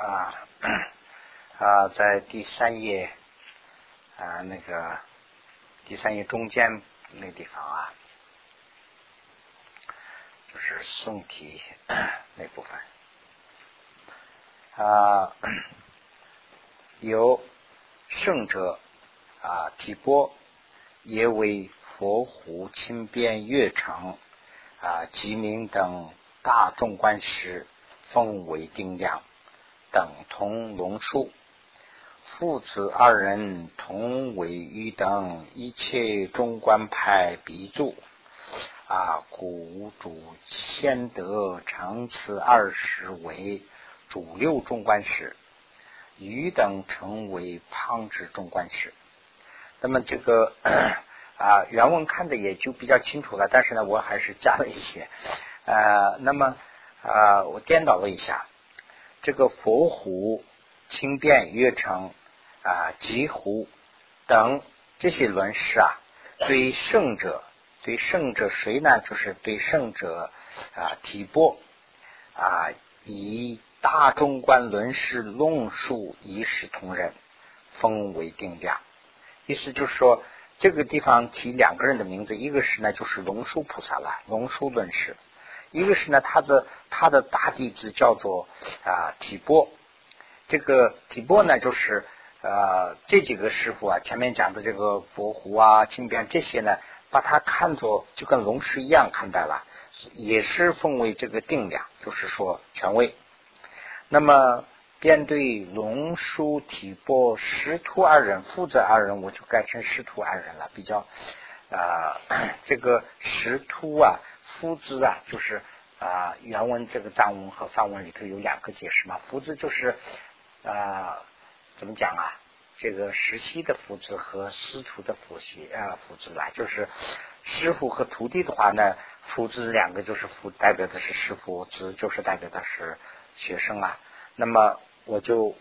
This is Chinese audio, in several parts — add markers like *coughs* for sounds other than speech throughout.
啊 *coughs* 啊，在第三页啊那个第三页中间那地方啊，就是宋体那部分啊，有圣者啊提波，也为佛湖清边月城啊吉明等大众观师。奉为定量，等同龙树，父子二人同为于等一切中观派鼻祖啊，古主先得长此二十为主六中观师，余等成为旁支中观师。那么这个啊原文看的也就比较清楚了，但是呢，我还是加了一些呃，那么。啊，我颠倒了一下，这个佛湖、清变、月城啊、极湖等这些轮式啊，对圣者，对圣者谁呢？就是对圣者啊，提波啊，以大中观轮式论述一视同仁，封为定量。意思就是说，这个地方提两个人的名字，一个是呢，就是龙树菩萨了，龙树论师。一个是呢，他的他的大弟子叫做啊体波，这个体波呢，就是呃这几个师傅啊，前面讲的这个佛湖啊、清边这些呢，把他看作就跟龙师一样看待了，也是奉为这个定量，就是说权威。那么便对龙叔体波师徒二人、父子二人，我就改成师徒二人了，比较啊这个师徒啊。夫子啊，就是啊，原文这个藏文和梵文里头有两个解释嘛。夫子就是啊，怎么讲啊？这个实习的夫子和师徒的夫习啊，夫子啦，就是师傅和徒弟的话呢，夫子两个就是夫，代表的是师傅，子就是代表的是学生啊。那么我就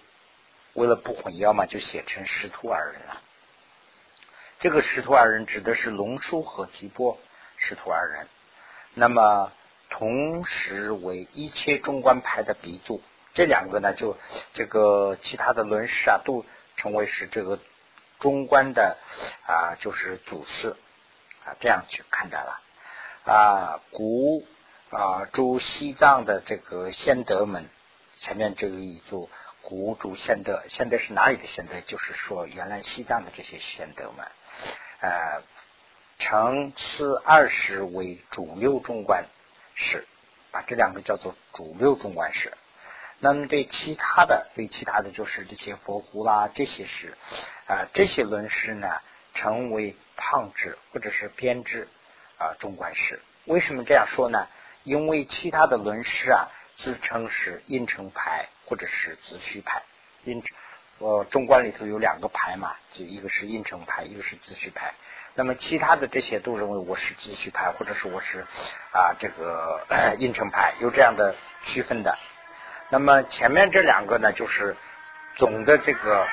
为了不混淆嘛，就写成师徒二人了。这个师徒二人指的是龙叔和提波师徒二人。那么，同时为一切中观派的鼻祖，这两个呢，就这个其他的论师啊，都成为是这个中观的啊，就是祖师啊，这样去看待了啊。古啊，诸西藏的这个先德们，前面这个一组古诸先德，先德是哪里的先德？就是说，原来西藏的这些先德们，呃。成次二十为主六中观师，把这两个叫做主六中观师。那么对其他的，对其他的就是这些佛湖啦，这些是啊，这些论师呢，称为胖支或者是编制啊中观师。为什么这样说呢？因为其他的论师啊，自称是应成派或者是自虚派。应呃中观里头有两个牌嘛，就一个是应成牌，一个是自序牌。那么其他的这些都认为我是继续派，或者是我是啊这个应成牌，有这样的区分的。那么前面这两个呢，就是总的这个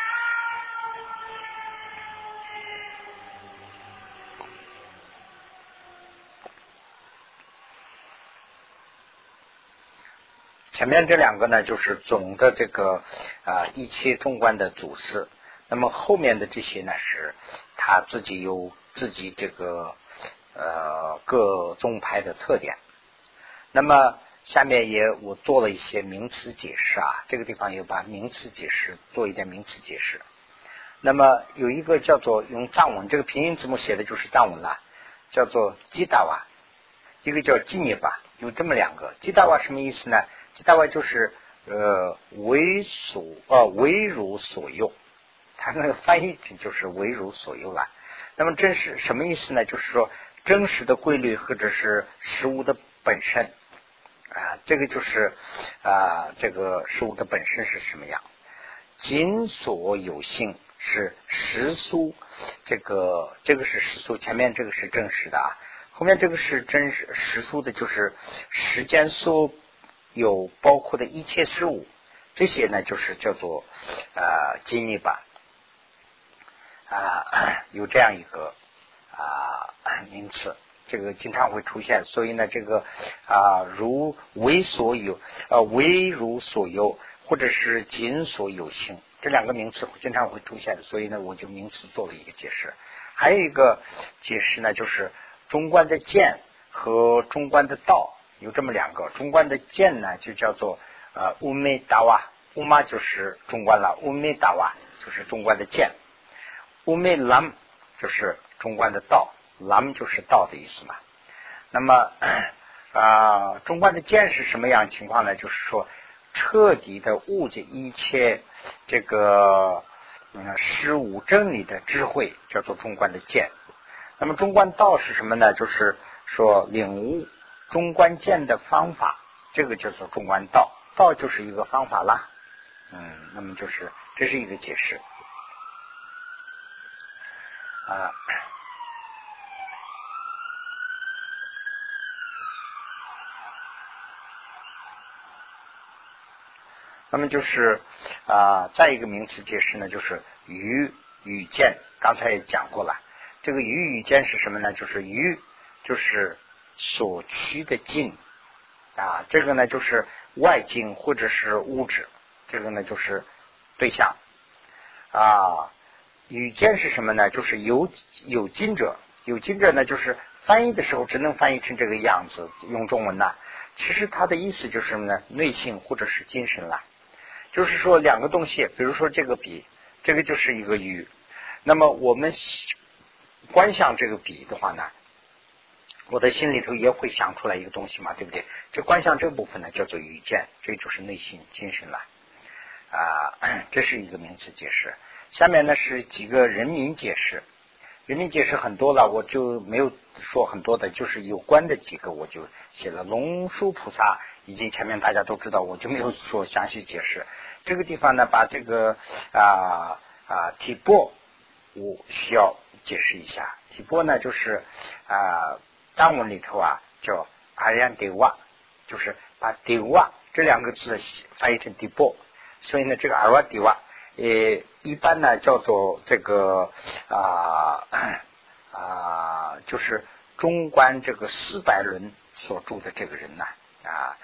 前面这两个呢，就是总的这个啊一切中观的祖师。那么后面的这些呢，是他自己有。自己这个呃各宗派的特点，那么下面也我做了一些名词解释啊，这个地方也把名词解释做一点名词解释。那么有一个叫做用藏文，这个拼音字母写的就是藏文了，叫做基达瓦，一个叫基涅巴，有这么两个。基达瓦什么意思呢？大概就是呃为所呃为如所用，它那个翻译成就是为如所用了。那么真实什么意思呢？就是说真实的规律或者是事物的本身啊，这个就是啊，这个事物的本身是什么样？仅所有性是实数，这个这个是实数，前面这个是真实的啊，后面这个是真实实数的，就是时间所有包括的一切事物，这些呢就是叫做啊经历吧。啊，有这样一个啊名词，这个经常会出现。所以呢，这个啊如为所有，呃为如所有，或者是仅所有性，这两个名词经常会出现，所以呢，我就名词做了一个解释。还有一个解释呢，就是中观的见和中观的道有这么两个。中观的见呢，就叫做呃乌梅达瓦，乌玛就是中观了，乌梅达瓦就是中观的见，乌梅兰就是中观的道，兰就是道的意思嘛。那么啊，中观的见是什么样情况呢？就是说彻底的悟解一切这个。嗯，十五真理的智慧叫做中观的见。那么中观道是什么呢？就是说领悟中观见的方法，这个叫做中观道。道就是一个方法啦。嗯，那么就是这是一个解释啊。那么就是啊，再一个名词解释呢，就是鱼与见。刚才也讲过了，这个鱼与见是什么呢？就是鱼，就是所趋的境啊，这个呢就是外境或者是物质，这个呢就是对象啊。语见是什么呢？就是有有经者，有经者呢就是翻译的时候只能翻译成这个样子，用中文呢，其实它的意思就是什么呢？内性或者是精神了。就是说，两个东西，比如说这个笔，这个就是一个鱼。那么我们观想这个笔的话呢，我的心里头也会想出来一个东西嘛，对不对？这观想这部分呢，叫做语见，这就是内心精神了啊。*clears throat* 这是一个名词解释。下面呢是几个人名解释，人名解释很多了，我就没有说很多的，就是有关的几个，我就写了龙树菩萨。已经前面大家都知道，我就没有说详细解释。这个地方呢，把这个啊啊体波，我需要解释一下。体波呢，就是啊藏文里头啊叫阿 yand 瓦，就是把迪瓦这两个字翻译成迪波，所以呢，这个阿瓦迪瓦呃一般呢叫做这个啊啊就是中观这个四百轮所住的这个人呐啊。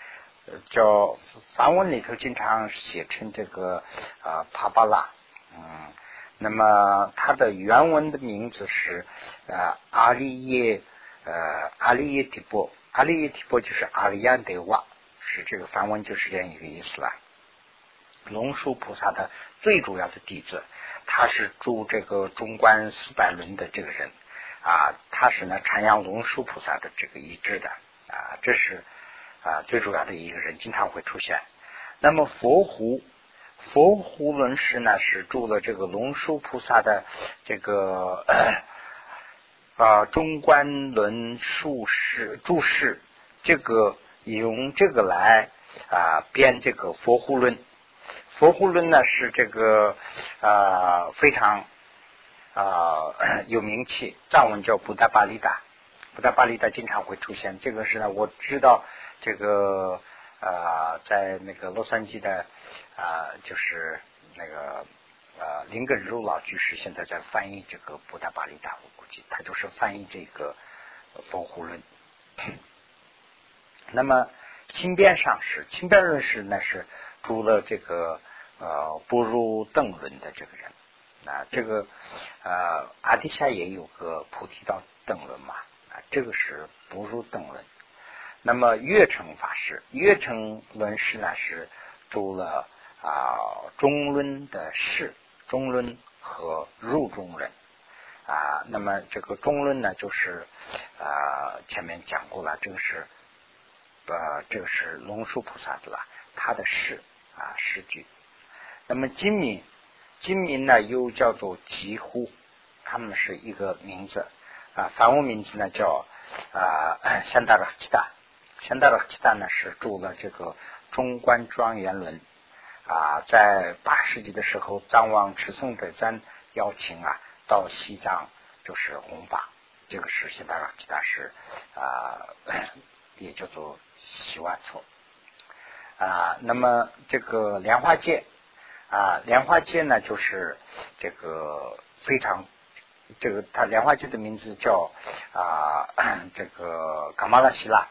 叫梵文里头经常写成这个啊帕巴拉，嗯，那么它的原文的名字是呃阿利耶呃阿利耶提波，阿利耶提波就是阿利安德瓦，是这个梵文就是这样一个意思了。龙树菩萨的最主要的弟子，他是住这个中观四百轮的这个人啊，他是呢禅阳龙树菩萨的这个遗志的啊，这是。啊，最主要的一个人经常会出现。那么佛胡佛胡轮师呢，是住了这个龙树菩萨的这个啊中观轮术士注释，这个用这个来啊编这个佛护论。佛护论呢是这个啊非常啊 *clears throat* 有名气，藏文叫布达巴利达，布达巴利达经常会出现。这个是呢，我知道。这个啊，在那个洛杉矶的啊，就是那个呃林根如老居士现在在翻译这个布达巴利达，我估计他就是翻译这个佛护论。那么轻便上师，轻便论师呢是住了这个呃不入邓论的这个人啊，这个呃阿底下也有个菩提道邓论嘛啊，这个是不入邓论。那么月成法师，月成论师呢是住了啊中论的士，中论和入中论啊。那么这个中论呢，就是啊前面讲过了，这个是呃这个是龙树菩萨的了，他的诗啊诗句。那么金明，金明呢又叫做吉呼，他们是一个名字啊，梵文名字呢叫啊 *coughs* 香达拉吉达。现在的吉达呢是住了这个中观庄严轮啊，在八世纪的时候，藏王持诵的赞邀请啊到西藏就是弘法，这个是现在的吉达是啊，也叫做西万措啊。那么这个莲花界啊，莲花界呢就是这个非常这个他莲花界的名字叫啊这个卡玛拉希拉。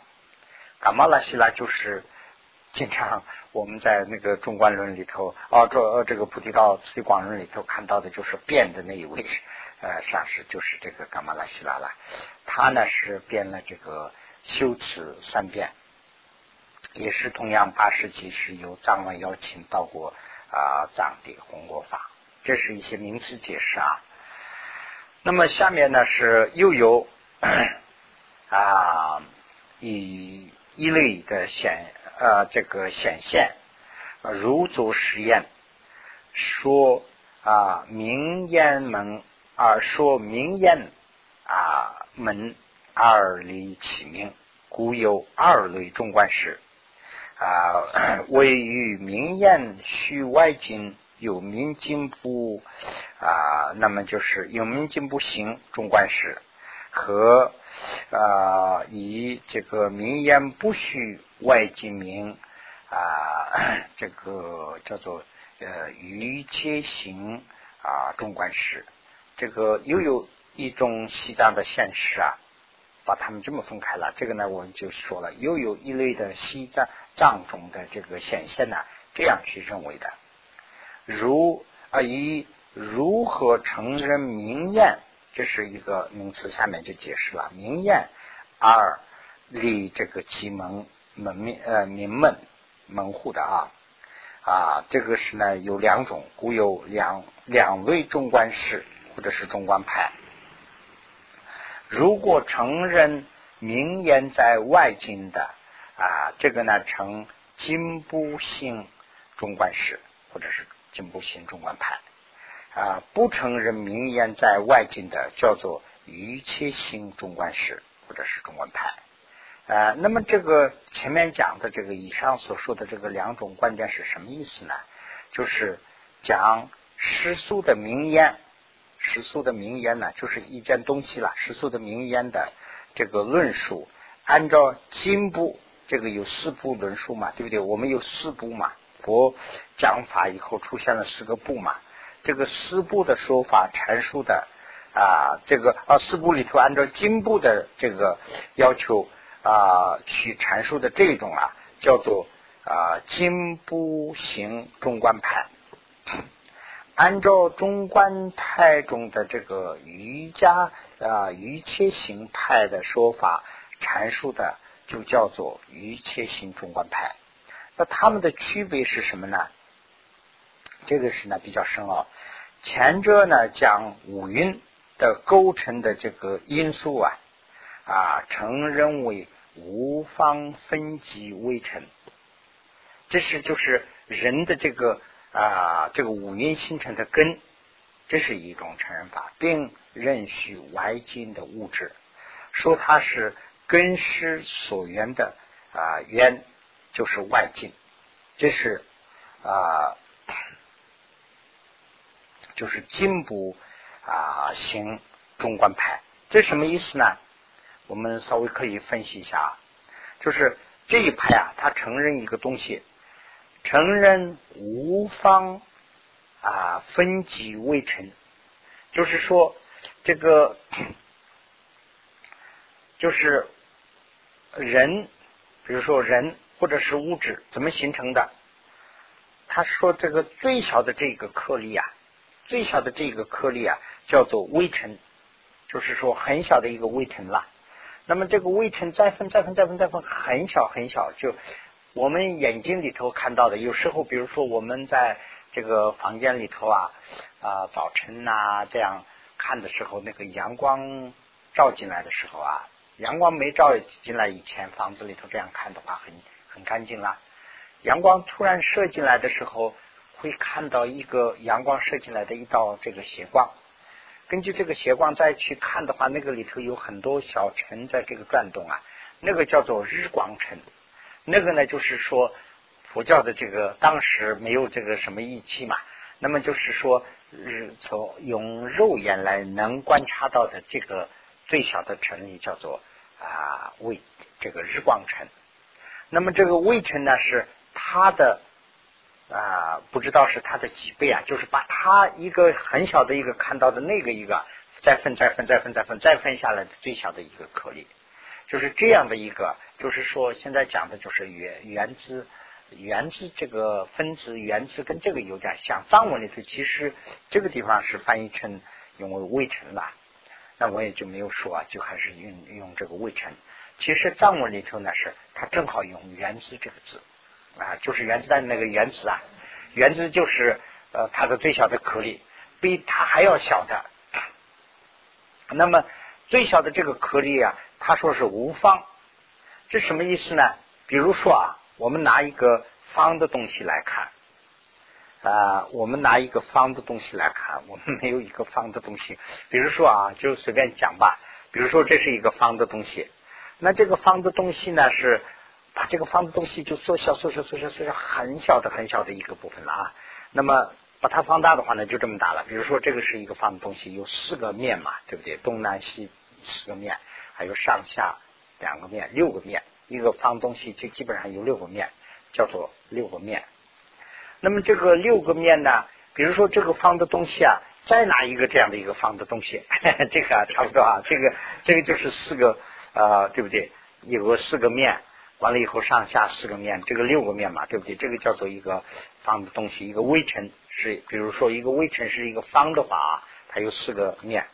嘎玛拉希拉就是经常我们在那个中观论里头，哦，这这个菩提道慈广论里头看到的就是变的那一位，呃，上师就是这个伽玛拉希拉了。他呢是变了这个修辞三变，也是同样八世纪是由藏文邀请到过啊藏地弘国法，这是一些名词解释啊。那么下面呢是又有 *clears throat* 啊以一类的显呃这个显现如足实验说啊明烟门而说明烟啊门二里起名，故有二类中观事啊 *coughs* 位于名言虚外境。有名进步啊，那么就是有名进步行中观时和啊以这个名言不虚外进名啊，这个叫做呃余切行啊中观时，这个又有一种西藏的现实啊，把他们这么分开了。这个呢，我们就说了，又有一类的西藏藏中的这个显现呢，这样去认为的。如啊，以如何承认明验，这是一个名词，下面就解释了明验。二立这个其门门面呃名门门户的啊啊，这个是呢有两种，古有两两位中观师或者是中观派。如果承认名言在外境的啊，这个呢成金部性中观师或者是。进步型中观派啊，不承认名言在外境的，叫做一切性中观式或者是中观派啊。那么这个前面讲的这个以上所说的这个两种观点是什么意思呢？就是讲世俗的名言，世俗的名言呢，就是一件东西了。世俗的名言的这个论述，按照经部这个有四部论述嘛，对不对？我们有四部嘛。佛讲法以后出现了四个部嘛，这个四部的说法阐述的啊，这个啊四部里头按照经部的这个要求啊去阐述的这种啊，叫做啊经部行中观派。按照中观派中的这个瑜伽啊瑜伽行派的说法阐述的，就叫做瑜伽行中观派。那他们的区别是什么呢？这个是呢比较深奥。前者呢讲五蕴的构成的这个因素啊啊，承认为无方分级微尘，这是就是人的这个啊这个五蕴形成的根，这是一种承认法，并认许外境的物质，说它是根师所缘的啊缘。就是外境，这是啊，就是进步啊行中观派，这什么意思呢？我们稍微可以分析一下啊，就是这一派啊，他承认一个东西，承认无方啊分级未成，就是说这个就是人，比如说人。或者是物质怎么形成的？他说这个最小的这个颗粒啊，最小的这个颗粒啊，叫做微尘，就是说很小的一个微尘了。那么这个微尘再分再分再分再分，很小很小，就我们眼睛里头看到的。有时候，比如说我们在这个房间里头啊啊早晨呐这样看的时候，那个阳光照进来的时候啊，阳光没照进来以前，房子里头这样看的话很。很干净啦。阳光突然射进来的时候，会看到一个阳光射进来的一道这个斜光。根据这个斜光再去看的话，那个里头有很多小尘在这个转动啊，那个叫做日光尘。那个呢，就是说佛教的这个当时没有这个什么仪器嘛，那么就是说日从用肉眼来能观察到的这个最小的尘里叫做啊为这个日光尘。那么这个微尘呢，是它的啊，不知道是它的几倍啊？就是把它一个很小的一个看到的那个一个，再分再分再分再分再分下来的最小的一个颗粒，就是这样的一个，就是说现在讲的就是原原子原子这个分子原子跟这个有点像。藏文里头其实这个地方是翻译成用为微尘了，那我也就没有说啊，就还是用用这个微尘。其实藏文里头呢是它正好用原子这个字啊，就是原子弹那个原子啊，原子就是呃它的最小的颗粒，比它还要小的。那么最小的这个颗粒啊，他说是无方，这什么意思呢？比如说啊，我们拿一个方的东西来看啊，我们拿一个方的东西来看，我们没有一个方的东西。比如说啊，就随便讲吧。比如说这是一个方的东西，那这个方的东西呢是把这个方的东西就缩小、缩小、缩小、缩小，很小的、很小的一个部分了啊。那么把它放大的话呢，就这么大了。比如说这个是一个方的东西，有四个面嘛，对不对？东南西四个面，还有上下两个面，六个面。一个方东西就基本上有六个面，叫做六个面。那么这个六个面呢，比如说这个方的东西啊，再拿一个这样的一个方的东西，*laughs* 这个差不多啊，这个这个就是四个呃，对不对？有个四个面，完了以后上下四个面，这个六个面嘛，对不对？这个叫做一个方的东西，一个微尘是，比如说一个微尘是一个方的话啊，它有四个面。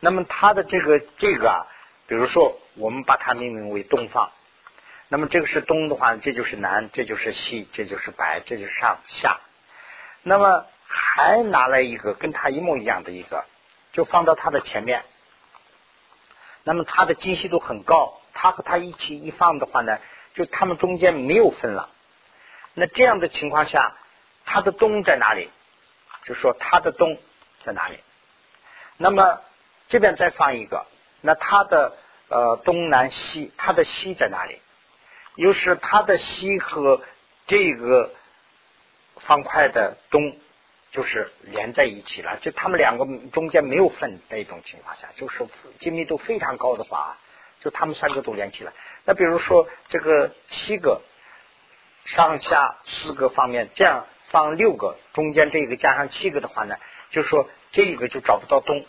那么它的这个这个啊，比如说我们把它命名为东方。那么这个是东的话，这就是南，这就是西，这就是白，这就是上下。那么还拿来一个跟它一模一样的一个，就放到它的前面。那么它的精细度很高，它和它一起一放的话呢，就它们中间没有分了。那这样的情况下，它的东在哪里？就说它的东在哪里？那么这边再放一个，那它的呃东南西，它的西在哪里？又是它的西和这个方块的东就是连在一起了，就它们两个中间没有分那种情况下，就是精密度非常高的话，就它们三个都连起来。那比如说这个七个上下四个方面，这样放六个，中间这个加上七个的话呢，就说这个就找不到东，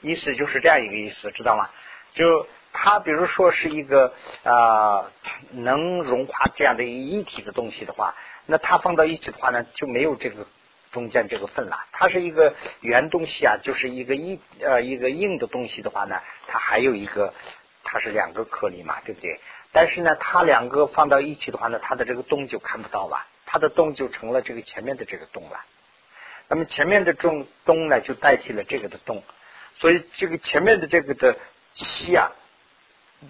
意思就是这样一个意思，知道吗？就。它比如说是一个啊能融化这样的一体的东西的话，那它放到一起的话呢，就没有这个中间这个份了。它是一个圆东西啊，就是一个硬呃一个硬的东西的话呢，它还有一个它是两个颗粒嘛，对不对？但是呢，它两个放到一起的话呢，它的这个洞就看不到了，它的洞就成了这个前面的这个洞了。那么前面的洞洞呢，就代替了这个的洞，所以这个前面的这个的西啊。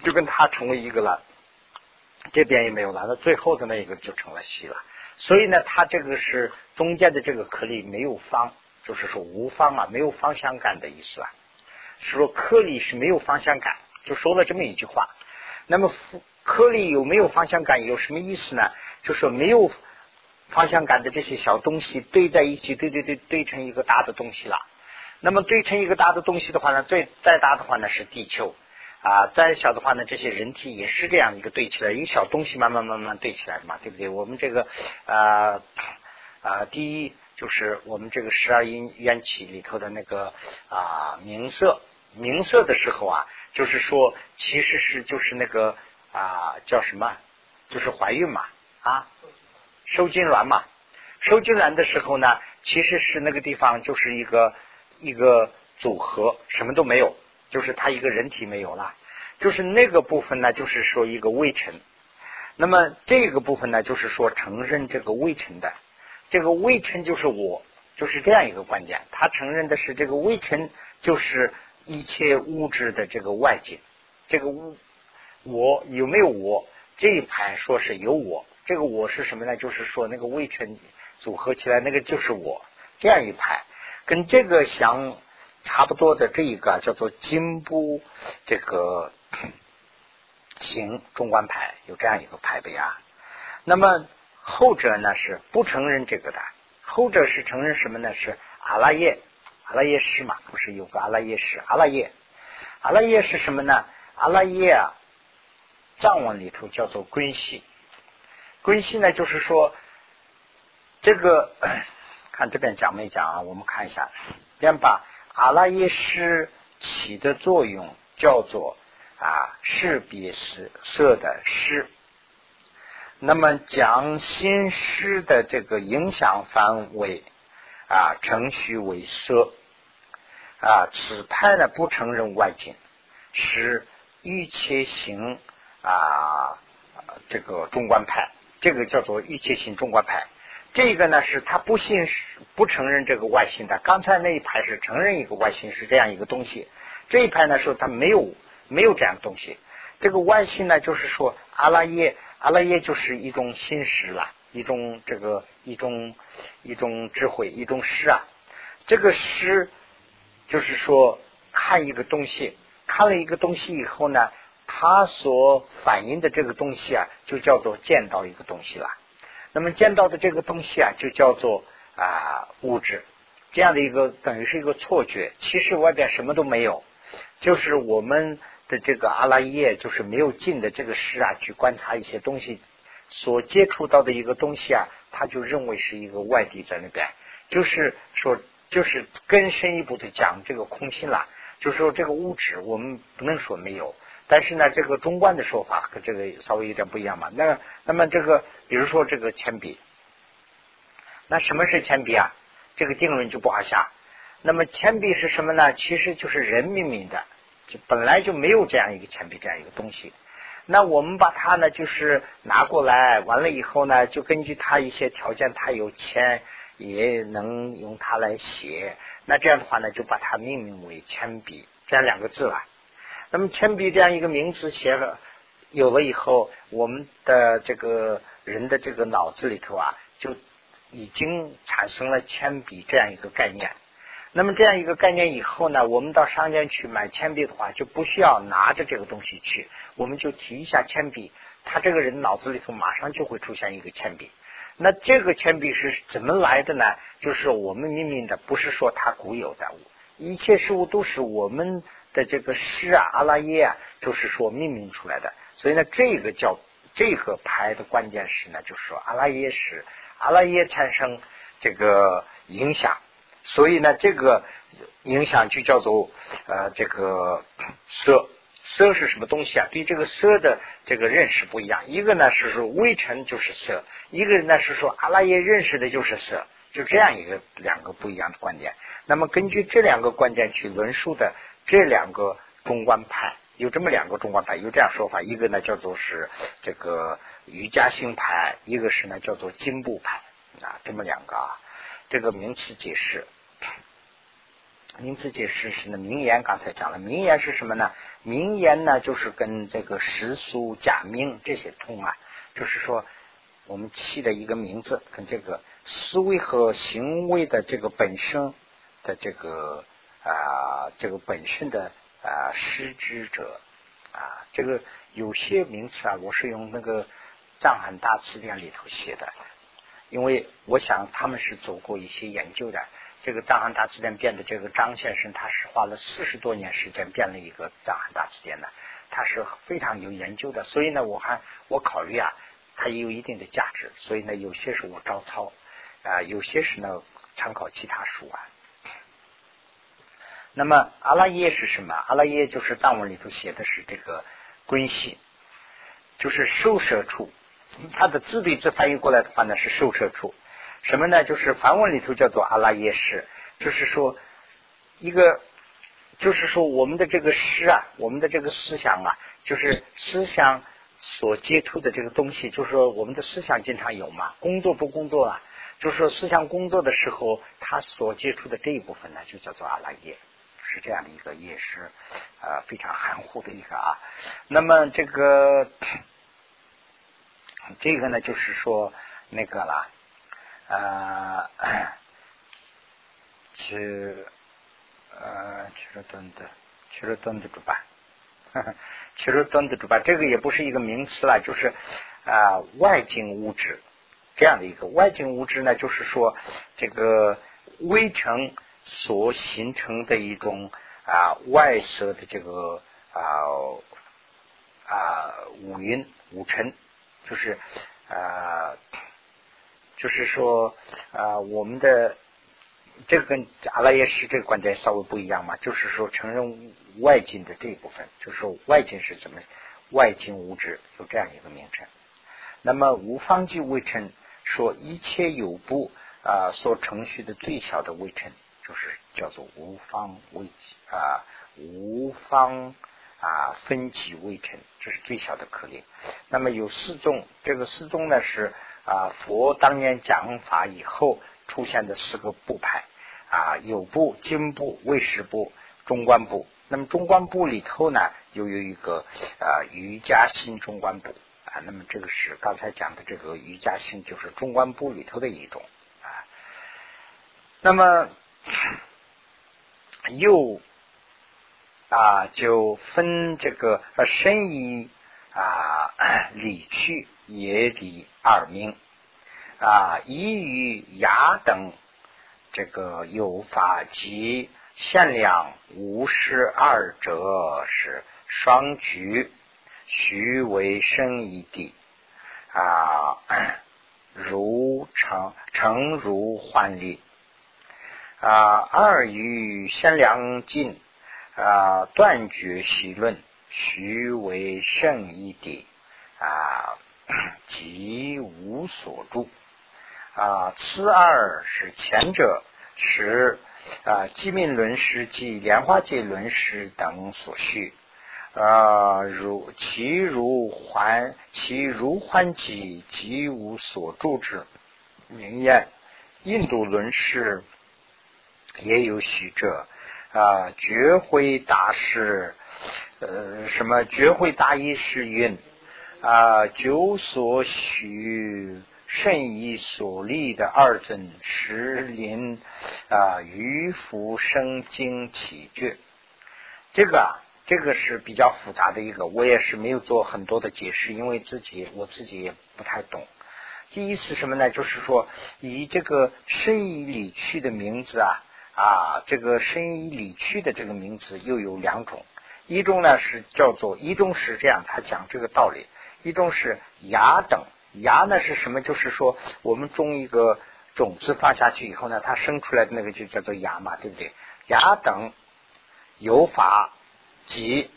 就跟它成为一个了，这边也没有了，那最后的那一个就成了西了。所以呢，它这个是中间的这个颗粒没有方，就是说无方啊，没有方向感的意思啊。是说颗粒是没有方向感，就说了这么一句话。那么颗粒有没有方向感有什么意思呢？就说没有方向感的这些小东西堆在一起，堆堆堆堆成一个大的东西了。那么堆成一个大的东西的话呢，最再大的话呢是地球。啊，再小的话呢，这些人体也是这样一个堆起来，一个小东西慢慢慢慢堆起来的嘛，对不对？我们这个啊啊，第一就是我们这个十二因缘起里头的那个啊明色，明色的时候啊，就是说其实是就是那个啊叫什么，就是怀孕嘛啊，受精卵嘛，受精卵的时候呢，其实是那个地方就是一个一个组合，什么都没有。就是他一个人体没有了，就是那个部分呢，就是说一个未成。那么这个部分呢，就是说承认这个未成的，这个微尘就是我，就是这样一个观点。他承认的是这个微尘就是一切物质的这个外界。这个物我有没有我？这一排说是有我，这个我是什么呢？就是说那个微尘组合起来那个就是我。这样一排跟这个相。差不多的这一个叫做金部这个 *coughs* 行中观派有这样一个派别啊。那么后者呢是不承认这个的，后者是承认什么呢？是阿拉耶，阿拉耶识嘛，不是有个阿拉耶识？阿拉耶，阿拉耶是什么呢？阿拉耶啊，藏文里头叫做归系，归系呢就是说这个 *coughs* 看这边讲没讲啊？我们看一下，先把。阿拉耶识起的作用叫做啊识别色色的识。那么讲心识的这个影响范围啊，程序为色啊，此派呢不承认外境，是一切行啊，这个中观派，这个叫做一切行中观派。这个呢是他不信不承认这个外星的。刚才那一排是承认一个外星是这样一个东西，这一排呢说他没有没有这样的东西。这个外星呢就是说阿拉耶。阿拉耶就是一种心识了，一种这个一种一种智慧，一种识啊。这个识就是说看一个东西，看了一个东西以后呢，它所反映的这个东西啊，就叫做见到一个东西了。那么见到的这个东西啊，就叫做啊物质，这样的一个等于是一个错觉。其实外边什么都没有，就是我们。的这个阿拉耶就是没有进的这个识啊，去观察一些东西，所接触到的一个东西啊，他就认为是一个外地在那边，就是说，就是更深一步的讲这个空心了，就是说这个物质我们不能说没有，但是呢，这个中观的说法和这个稍微有点不一样嘛。那那么这个，比如说这个铅笔，那什么是铅笔啊？这个定论就不好下。那么铅笔是什么呢？其实就是人命名的。就本来就没有这样一个铅笔这样一个东西，那我们把它呢，就是拿过来，完了以后呢，就根据它一些条件，它有铅，也能用它来写。那这样的话呢，就把它命名为铅笔这样两个字了。那么铅笔这样一个名字写了有了以后，我们的这个人的这个脑子里头啊，就已经产生了铅笔这样一个概念。那么这样一个概念以后呢，我们到商店去买铅笔的话，就不需要拿着这个东西去，我们就提一下铅笔，他这个人脑子里头马上就会出现一个铅笔。那这个铅笔是怎么来的呢？就是我们命名的，不是说它固有的，一切事物都是我们的这个诗啊、阿拉耶啊，就是说命名出来的。所以呢，这个叫这个牌的关键是呢，就是说阿拉耶识，阿拉耶产生这个影响。所以呢，这个影响就叫做呃，这个色色是什么东西啊？对这个色的这个认识不一样。一个呢是说微尘就是色，一个呢是说阿拉耶认识的就是色，就这样一个两个不一样的观点。那么根据这两个观点去论述的这两个中观派，有这么两个中观派，有这样说法：一个呢叫做是这个瑜伽性派，一个是呢叫做金部派啊，这么两个啊，这个名词解释。名词解释是呢，名言刚才讲了，名言是什么呢？名言呢，就是跟这个实俗假名这些通啊，就是说我们起的一个名字，跟这个思维和行为的这个本身的这个啊，这个本身的啊，失之者啊，这个有些名词啊，我是用那个藏汉大词典里头写的，因为我想他们是做过一些研究的。这个藏汉大词典编的这个张先生，他是花了四十多年时间编了一个藏汉大词典的，他是非常有研究的。所以呢，我还我考虑啊，它也有一定的价值。所以呢，有些是我照抄啊，有些是呢参考其他书啊。那么阿拉耶是什么？阿拉耶就是藏文里头写的是这个根系，就是受舍处。它的字对字翻译过来的话呢，是受舍处。什么呢？就是梵文里头叫做阿拉耶识，就是说一个，就是说我们的这个诗啊，我们的这个思想啊，就是思想所接触的这个东西，就是说我们的思想经常有嘛，工作不工作啊，就是说思想工作的时候，他所接触的这一部分呢，就叫做阿拉耶，是这样的一个也是呃非常含糊的一个啊。那么这个这个呢，就是说那个啦。啊，去呃七十吨的七十吨的猪吧，七十吨的主吧，这个也不是一个名词了，就是啊外境物质这样的一个外境物质呢，就是说这个微尘所形成的一种啊外色的这个啊啊五云五尘，就是啊。就是说，啊，我们的这个跟阿拉耶识这个观点稍微不一样嘛。就是说，承认外境的这一部分，就是说外境是怎么外境物质有这样一个名称。那么无方即微尘，说一切有部啊所程序的最小的微尘，就是叫做无方微啊无方啊分级微尘，这是最小的颗粒。那么有四宗，这个四宗呢是啊佛当年讲法以后出现的四个部派啊有部、经部、位识部、中观部。那么中观部里头呢，又有一个啊瑜伽心中观部啊。那么这个是刚才讲的这个瑜伽心，就是中观部里头的一种啊。那么又啊就分这个身以啊理去也理二名啊，依于牙等这个有法及。限量无事二者是双举，徐为生一地啊，*clears throat* 如成成如幻力啊。二与限量尽啊，断绝习论，徐为胜一地啊，即无所住啊。此二是前者是。啊，机命论师及莲花界论师等所需啊，如其如还其如还机，即无所住之。名言，印度论师也有许者啊，觉会大师呃，什么觉慧大意是云啊，九所许。甚以所立的二尊石林啊，渔夫生经起决，这个啊，这个是比较复杂的一个，我也是没有做很多的解释，因为自己我自己也不太懂。第一是什么呢？就是说以这个深以理去的名字啊啊，这个深以理去的这个名字又有两种，一种呢是叫做一种是这样，他讲这个道理，一种是芽等。芽呢是什么？就是说，我们种一个种子放下去以后呢，它生出来的那个就叫做芽嘛，对不对？芽等有法及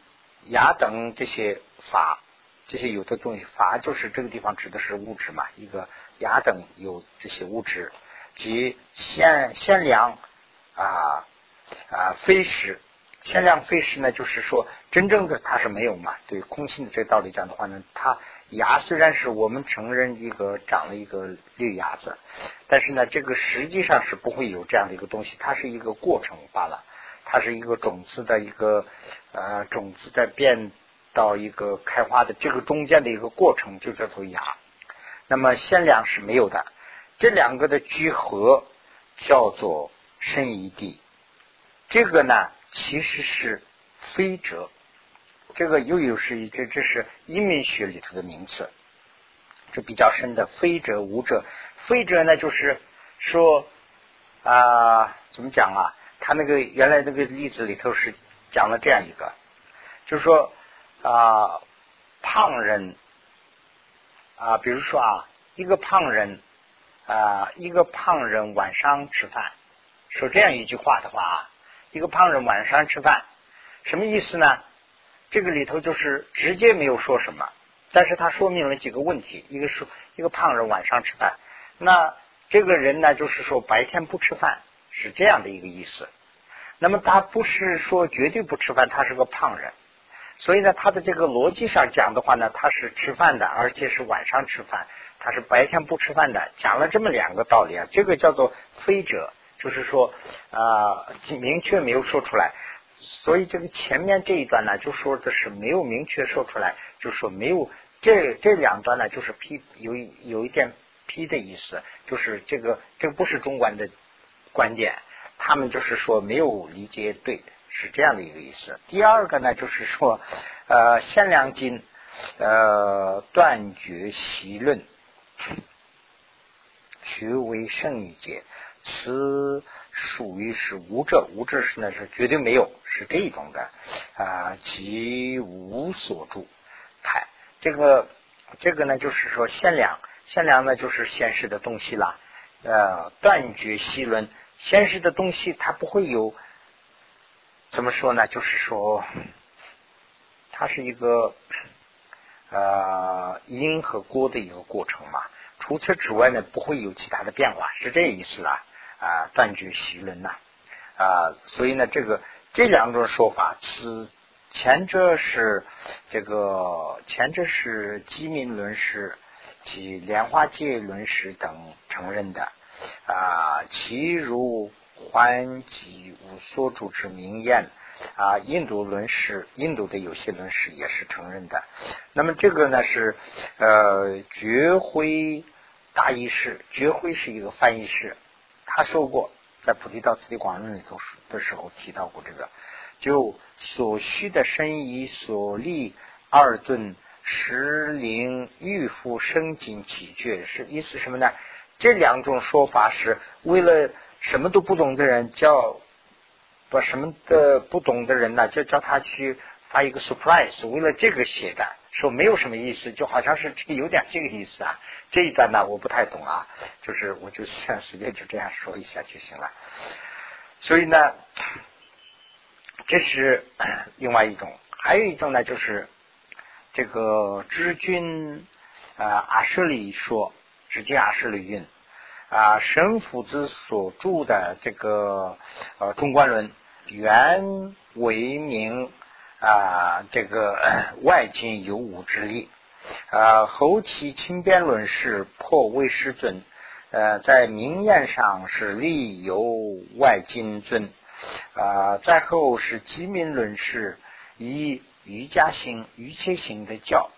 芽等这些法，这些有的东西法就是这个地方指的是物质嘛，一个芽等有这些物质及限限量啊啊非食。限量费时呢，就是说真正的它是没有嘛。对空性的这个道理讲的话呢，它牙虽然是我们承认一个长了一个绿牙子，但是呢，这个实际上是不会有这样的一个东西，它是一个过程罢了。它是一个种子的一个呃种子在变到一个开花的这个中间的一个过程，就叫做芽。那么限量是没有的，这两个的聚合叫做生一地。这个呢？其实是非哲，这个又有是一这这是阴明学里头的名词，这比较深的非哲无哲。非哲呢，就是说啊，怎么讲啊？他那个原来那个例子里头是讲了这样一个，就是说啊，胖人啊，比如说啊，一个胖人啊，一个胖人晚上吃饭，说这样一句话的话啊。一个胖人晚上吃饭，什么意思呢？这个里头就是直接没有说什么，但是他说明了几个问题。一个是一个胖人晚上吃饭，那这个人呢，就是说白天不吃饭，是这样的一个意思。那么他不是说绝对不吃饭，他是个胖人，所以呢，他的这个逻辑上讲的话呢，他是吃饭的，而且是晚上吃饭，他是白天不吃饭的。讲了这么两个道理啊，这个叫做非者。就是说啊，明确没有说出来，所以这个前面这一段呢，就说的是没有明确说出来，就说没有这这两段呢，就是批有有一点批的意思，就是这个这个不是中观的观点，他们就是说没有理解对，是这样的一个意思。第二个呢，就是说呃，限量经呃断绝习论，学为胜一节。此属于是无者，无者是呢是绝对没有，是这种的啊，即无所住。态。这个这个呢，就是说限量，限量呢就是现实的东西了。呃，断绝细论，现实的东西它不会有，怎么说呢？就是说，它是一个呃因和果的一个过程嘛。除此之外呢，不会有其他的变化，是这意思啦。啊，断绝习论呐。啊，所以呢，这个这两种说法是前者是这个前者是基民论师及莲花界论师等承认的啊，其如环及无所主之名言啊，印度论师印度的有些论师也是承认的。那么这个呢是呃觉辉大义士，觉辉是一个翻译师，他说过。在《菩提道次第广论》里头的时候提到过这个，就所需的身以所立二尊实灵欲复生经起觉是意思什么呢？这两种说法是为了什么都不懂的人叫把什么的不懂的人呢，就叫他去发一个 surprise，为了这个写的，说没有什么意思，就好像是这有点这个意思啊。*laughs* 这一段呢，我不太懂啊，就是我就先随便就这样说一下就行了。所以呢，这是 *clears throat* 另外一种，还有一种呢，就是这个知君啊阿舍利说，直接阿舍利云啊神父子所著的这个呃中观论，原为名啊这个 *clears throat* 外境有五之力。啊，后期清辩论是破魏师尊，呃，在明言上是立有外金尊，啊，在后是基民论是以瑜伽行、瑜伽行的教，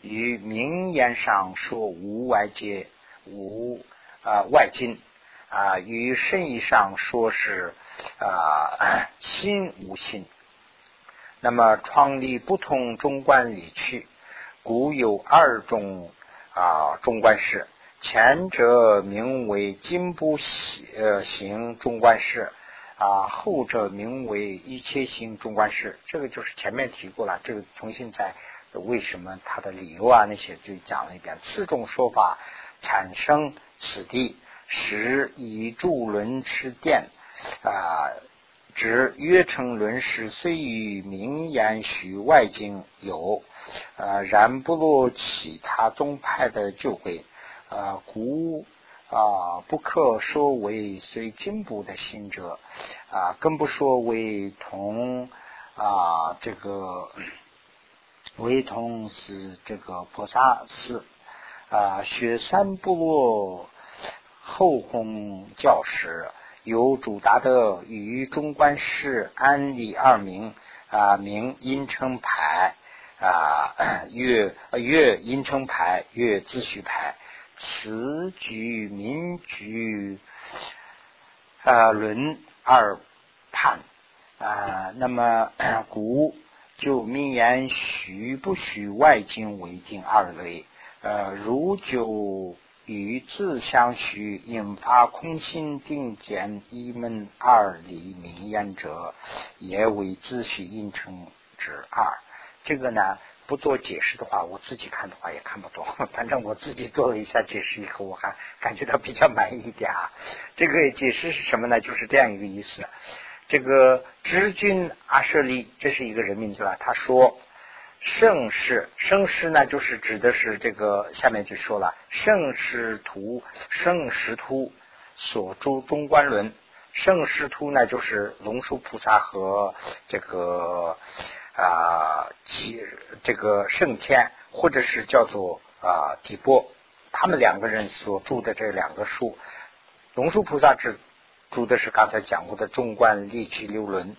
与明言上说无外界、无啊外金，啊，与圣义上说是啊 *clears throat* 心无心，那么创立不同中观理去。古有二种啊中观式，前者名为金不呃行中观式啊，后者名为一切行中观式。这个就是前面提过了，这个重新再为什么它的理由啊那些就讲了一遍。此种说法产生此地，时以助轮持殿啊。指约成论师虽与名言许外经有，呃，然不落其他宗派的旧规，呃，故啊不可说为虽进步的行者，啊，更不说为同啊这个为同是这个菩萨是啊雪山部落后弘教师。有主达的与中观师安利二名啊，名音称牌啊，*clears throat* 月月音称牌，月秩序牌，此举民举啊轮二判啊，那么 *clears throat* 古就名言许不许外经为定二类，呃，如就。与自相续，引发空心定见一门二理名言者，也为自许应成之二。这个呢，不做解释的话，我自己看的话也看不懂。*laughs* 反正我自己做了一下解释以后，我还感觉到比较满意一点啊。这个解释是什么呢？就是这样一个意思。这个知君阿舍利，这是一个人名字了。他说。圣师，圣师呢，就是指的是这个下面就说了，圣师徒，圣师徒所著中观论，圣师徒呢，就是龙树菩萨和这个啊，几这个圣天，或者是叫做啊底波，他们两个人所著的这两个书，龙树菩萨只著的是刚才讲过的中观立趣六轮。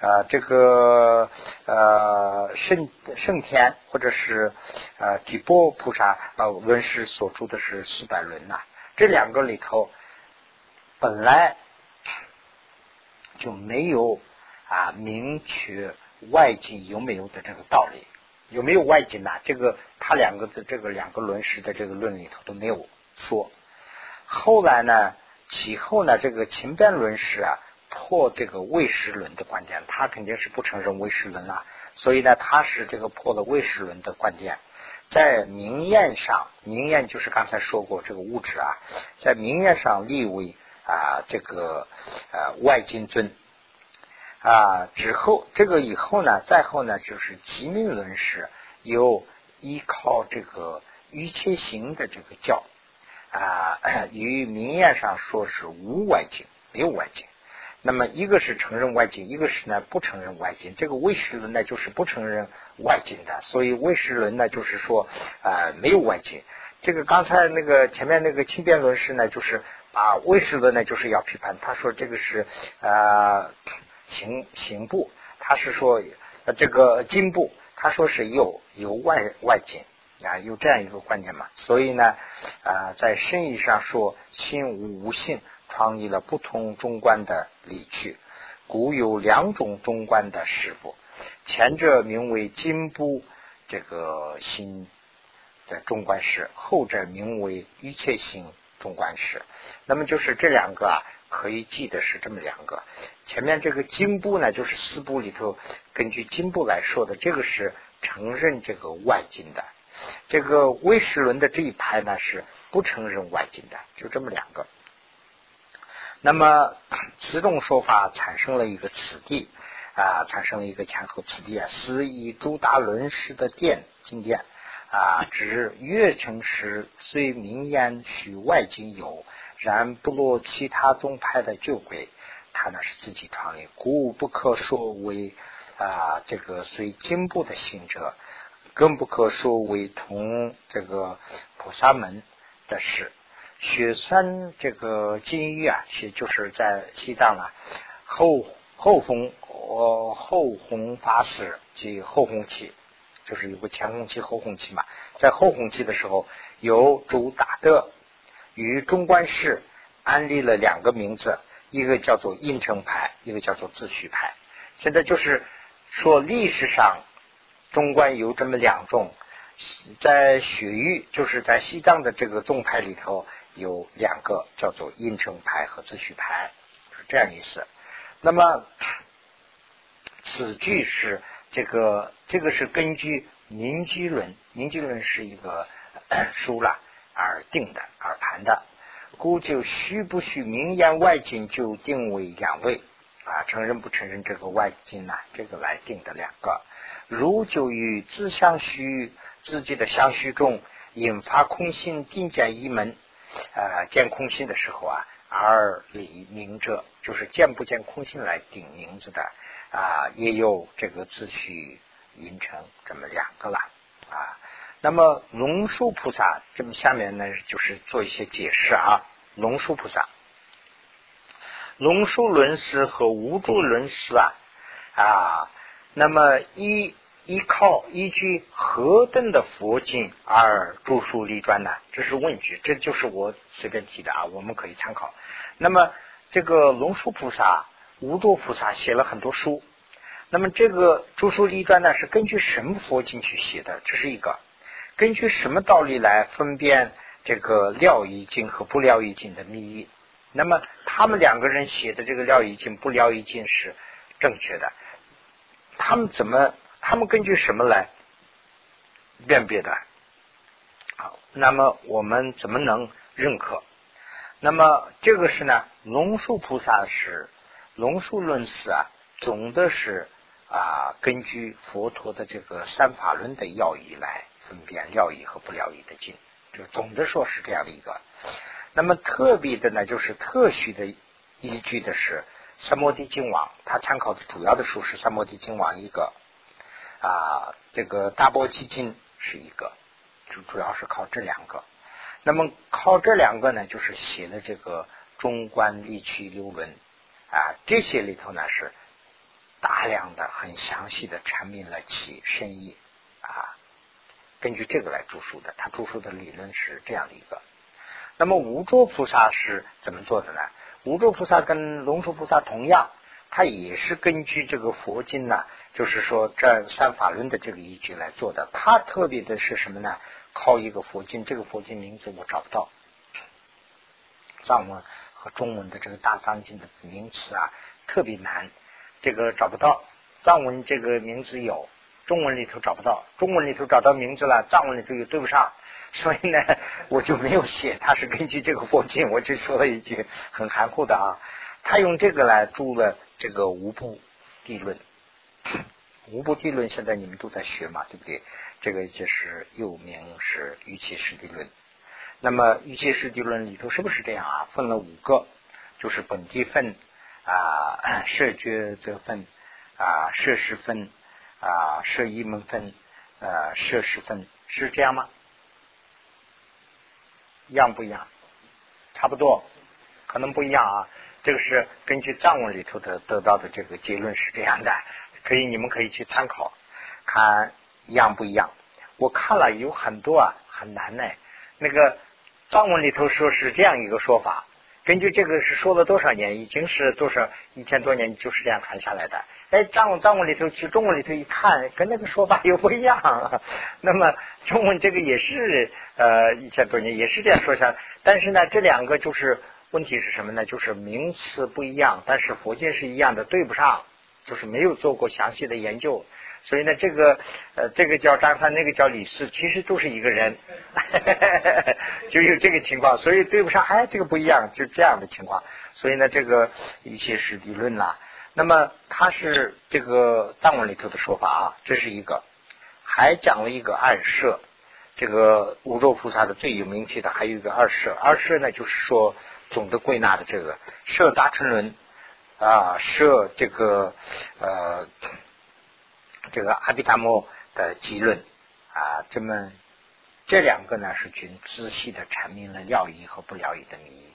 啊，这个呃圣圣天或者是呃底波菩萨呃论师所著的是四百轮呐，这两个里头本来就没有啊明确外境有没有的这个道理，有没有外境呐？这个他两个的这个两个轮师的这个论里头都没有说。后来呢，其后呢，这个秦边轮师啊。破这个魏时轮的观点，他肯定是不承认魏时轮了，所以呢，他是这个破了魏时轮的观点，在明验上，明验就是刚才说过这个物质啊，在明验上立为啊这个呃外金尊。啊之后，这个以后呢，再后呢就是吉命轮是由依靠这个淤切行的这个教。啊，与明面上说是无外境，没有外境。那么一个是承认外境，一个是呢不承认外境。这个唯识论呢就是不承认外境的，所以唯识论呢就是说啊没有外境。这个刚才那个前面那个轻辩论师呢，就是把唯识论呢就是要批判，他说这个是啊行行部，他是说这个经部，他说是有有外外境啊，有这样一个观点嘛。所以呢啊在深意上说心无无性。创立了不同中观的理趣，故有两种中观的师傅，前者名为金部这个心的中观师，后者名为一切心中观师。那么就是这两个啊，可以记得是这么两个。前面这个金部呢，就是四部里头根据金部来说的，这个是承认这个外境的。这个唯识论的这一派呢，是不承认外境的，就这么两个。那么 *clears throat* 此种说法产生了一个此地啊，产生了一个前后此地啊，是以诸大论师的殿经典啊，指月城时虽名言许外经有，然不落其他宗派的旧规，他那是自己创立，故不可说为啊这个随经部的行者，更不可说为同这个菩萨门的事。雪山这个金玉啊，其实就是在西藏啊，后后弘呃后弘法师即后弘期，就是有个前弘期后弘期嘛，在后弘期的时候，有主打的与中观师安立了两个名字，一个叫做印成派，一个叫做自序派。现在就是说历史上中观有这么两种，在雪域就是在西藏的这个宗派里头。有两个叫做印成牌和自序牌，是这样意思。那么此句是这个这个是根据凝聚论，凝聚论是一个书了而定的而盘的，故就虚不虚明言外境就定为两位啊，承认不承认这个外境呢？这个来定的两个，如就与自相虚自己的相虚中引发空性定见一门。呃，见空性的时候啊，而理明者就是见不见空性来定名字的啊，也有这个自序音成这么两个了啊。那么龙树菩萨这么下面呢，就是做一些解释啊。龙树菩萨，龙树论师和无助论师啊啊，那么一。依靠依据何等的佛经而著书立传呢？这是问句，这就是我随便提的啊，我们可以参考。那么这个龙树菩萨、无著菩萨写了很多书，那么这个著书立传呢，是根据什么佛经去写的？这是一个根据什么道理来分辨这个廖义经和不廖义经的密意？那么他们两个人写的这个廖义经、不廖义经是正确的，他们怎么？他们根据什么来辨别的？好，那么我们怎么能认可？那么这个是呢？龙树菩萨是龙树论师啊，总的是啊，根据佛陀的这个三法论的要义来分辨要义和不了义的经，就总的说是这样的一个。那么特别的呢，就是特许的依据的是三摩地经网，他参考的主要的书是三摩地经网一个。啊，这个大波基金是一个，主主要是靠这两个。那么靠这两个呢，就是写的这个中观历区流论啊，这些里头呢是大量的、很详细的阐明了其深意啊。根据这个来著书的，他著书的理论是这样的一个。那么无著菩萨是怎么做的呢？无著菩萨跟龙树菩萨同样。他也是根据这个佛经呢，就是说这三法论的这个依据来做的。他特别的是什么呢？靠一个佛经，这个佛经名字我找不到，藏文和中文的这个大藏经的名词啊，特别难，这个找不到。藏文这个名字有，中文里头找不到，中文里头找到名字了，藏文里头又对不上，所以呢，我就没有写。他是根据这个佛经，我就说了一句很含糊的啊。他用这个来注了这个无部地论，*clears throat* 无不地论现在你们都在学嘛，对不对？这个就是又名是预期实地论。那么预期实地论里头是不是这样啊？分了五个，就是本地分啊，*clears throat* 设觉则分啊，设实分啊，设一门分啊，设实分，是这样吗？一样不一样？差不多，可能不一样啊。这个是根据藏文里头的得到的这个结论是这样的，可以你们可以去参考，看一样不一样。我看了有很多啊，很难呢。那个藏文里头说是这样一个说法，根据这个是说了多少年，已经是多少一千多年就是这样传下来的。哎，藏文藏文里头去中文里头一看，跟那个说法又不一样。那么中文这个也是呃一千多年也是这样说下来，但是呢这两个就是。问题是什么呢？就是名词不一样，但是佛经是一样的，对不上，就是没有做过详细的研究，所以呢，这个呃，这个叫张三，那个叫李四，其实都是一个人，*laughs* 就有这个情况，所以对不上，哎，这个不一样，就这样的情况，所以呢，这个一些是理论啦，那么它是这个藏文里头的说法啊，这是一个，还讲了一个暗设，这个五洲菩萨的最有名气的还有一个二舍，二舍呢就是说。总的归纳的这个设大乘论啊，设这个呃这个阿毗达摩的基论啊，这么这两个呢是均仔细的阐明了要义和不了义的名义。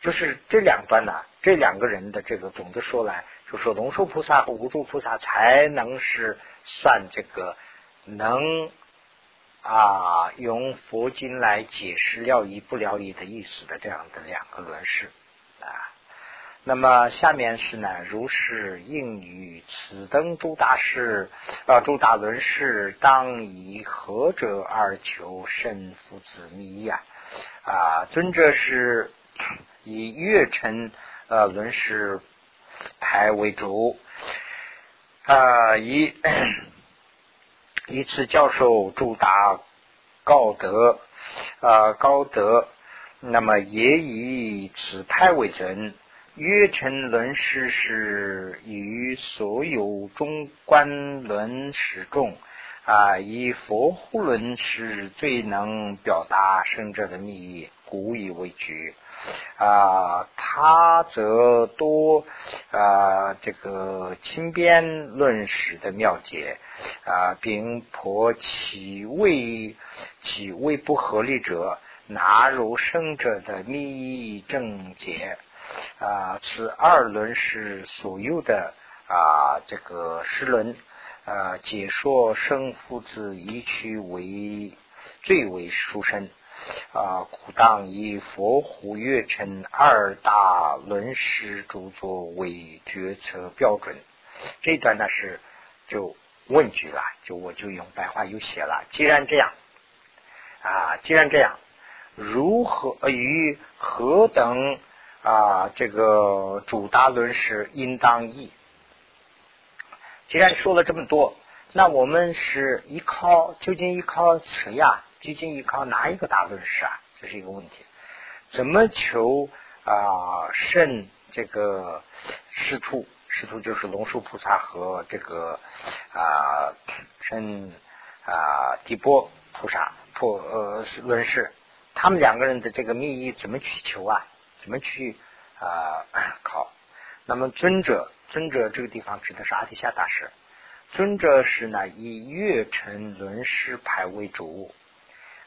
就是这两端呢，这两个人的这个总的说来，就说龙树菩萨和无住菩萨才能是算这个能。啊，用佛经来解释了义不了义的意思的这样的两个论事啊。那么下面是呢，如是应于此等诸大师啊，诸大论士，当以何者而求身父子密呀？啊，尊者是 *clears throat* 以月辰呃论士牌为主啊，以。以此教授主达高德啊高德，那么也以此派为准。约称论师是与所有中观论师中啊，以佛护论是最能表达圣者的密意，古以为举。啊，他则多啊，这个轻辩论史的妙解啊，并破其为其为不合理者，纳入生者的密意正解啊。此二轮是所有的啊，这个诗轮啊，解说生父子一曲为最为殊胜。啊，古当以佛护月称二大论师著作为决策标准。这段呢是就问句了，就我就用白话又写了。既然这样啊，既然这样，如何与何等啊这个主大论师应当译？既然说了这么多，那我们是依靠究竟依靠谁呀？究竟依靠哪一个大论师啊？这是一个问题。怎么求啊圣这个师徒？师徒就是龙树菩萨和这个啊圣啊地波菩萨破呃论师，他们两个人的这个密意怎么去求啊？怎么去啊考？那么尊者，尊者这个地方指的是阿底夏大师。尊者是呢以月辰论师派为主。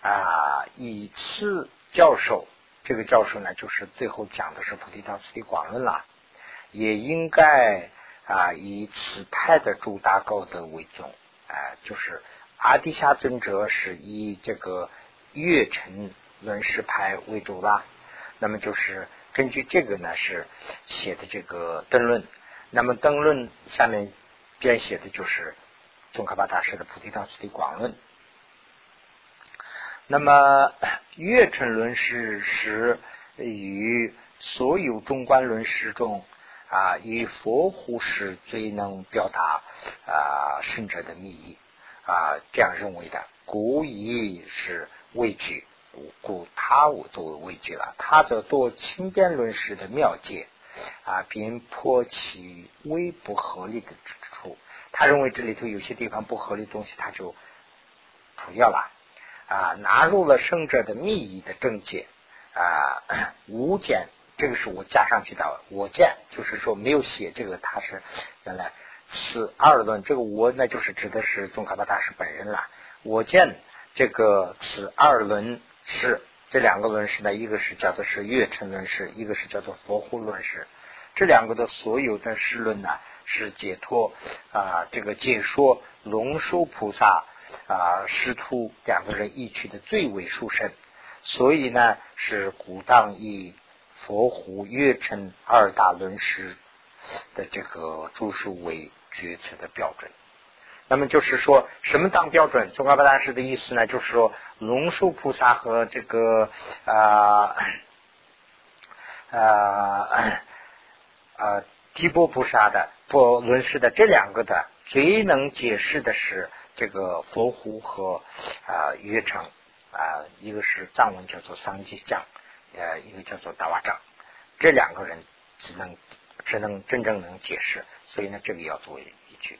啊，以次教授，这个教授呢，就是最后讲的是《菩提道次第广论》啦，也应该啊以此派的诸大高德为宗，啊，就是阿底夏尊者是以这个月辰论师派为主啦。那么就是根据这个呢，是写的这个灯论。那么灯论下面编写的就是宗喀巴大师的《菩提道次第广论》。那么，月称论师是与所有中观论师中啊，与佛护师最能表达啊圣者的密意啊，这样认为的。古以是畏惧，故他我都畏惧了。他则多轻辩论师的妙解啊，并破其微不合理的之处。他认为这里头有些地方不合理的东西，他就除掉了啊，纳入了圣者的密意的正解啊，无见，这个是我加上去的，我见就是说没有写这个，他是原来是二论，这个我那就是指的是宗喀巴大师本人了。我见这个此二论是这两个论师呢，一个是叫做是月称论师，一个是叫做佛护论师。这两个的所有的诗论呢，是解脱啊，这个解说龙树菩萨啊师徒两个人一曲的最为殊胜，所以呢是古当以佛护月称二大论师的这个著述为决策的标准。那么就是说什么当标准？宗喀巴大师的意思呢，就是说龙树菩萨和这个啊啊啊提波菩萨的不论师的这两个的最能解释的是这个佛湖和啊约城啊，一个是藏文叫做桑吉藏，呃，一个叫做达瓦藏，这两个人只能只能真正能解释，所以呢，这个要作为依据。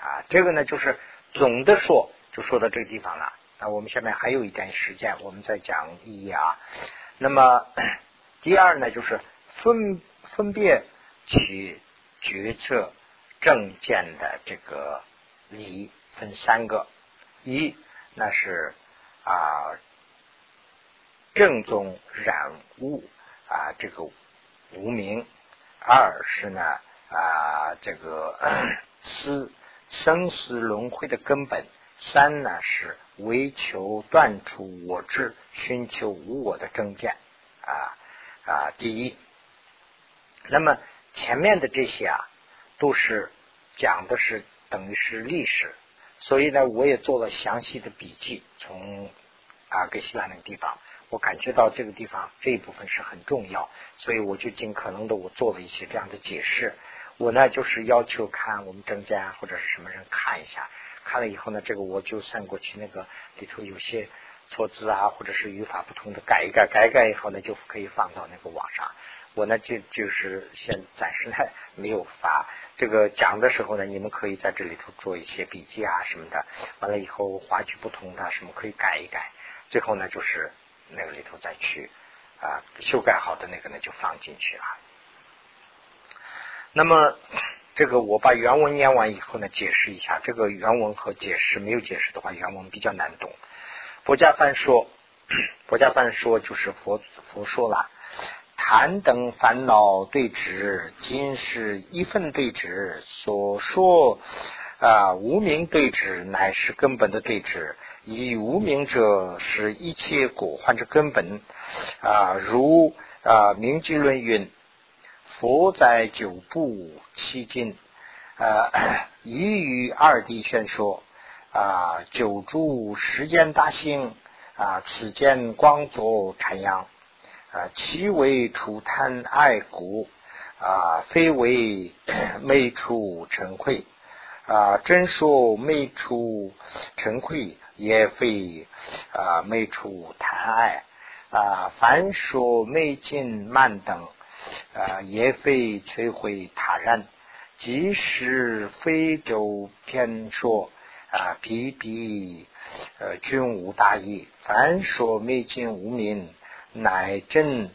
啊，这个呢就是总的说，就说到这个地方了。那我们下面还有一点时间，我们再讲意义啊。那么第二呢，就是分分别去决策正见的这个理分三个：一那是啊正宗染物啊这个无名；二是呢啊这个 *coughs* 思。生死轮回的根本，三呢是为求断除我执，寻求无我的正见啊啊！第一，那么前面的这些啊，都是讲的是等于是历史，所以呢，我也做了详细的笔记。从啊格西拉那个地方，我感觉到这个地方这一部分是很重要，所以我就尽可能的我做了一些这样的解释。我呢，就是要求看我们证件或者是什么人看一下，看了以后呢，这个我就算过去那个里头有些错字啊，或者是语法不同的改一改，改一改以后呢，就可以放到那个网上。我呢，就就是现暂时呢没有发。这个讲的时候呢，你们可以在这里头做一些笔记啊什么的。完了以后划句不同的什么可以改一改。最后呢，就是那个里头再去啊修改好的那个呢就放进去了。那么，这个我把原文念完以后呢，解释一下。这个原文和解释没有解释的话，原文比较难懂。佛家范说，*clears throat* 佛家范说就是佛佛说了，谈等烦恼对峙，今是一分对峙。所说啊，无名对峙乃是根本的对峙。以无名者是一切果患之根本啊，如啊《明记论》云。佛在九部七经，呃，*coughs* 已于二地宣说啊，九住时间大兴啊，此间光作禅阳啊，其为除贪爱故啊，非为昧处成愧啊，真说昧出尘愧，也非啊昧出贪爱啊，凡说昧尽慢等。啊，也非摧毁他人，即使非洲偏说啊，比比呃均无大义。凡说灭尽无名，乃真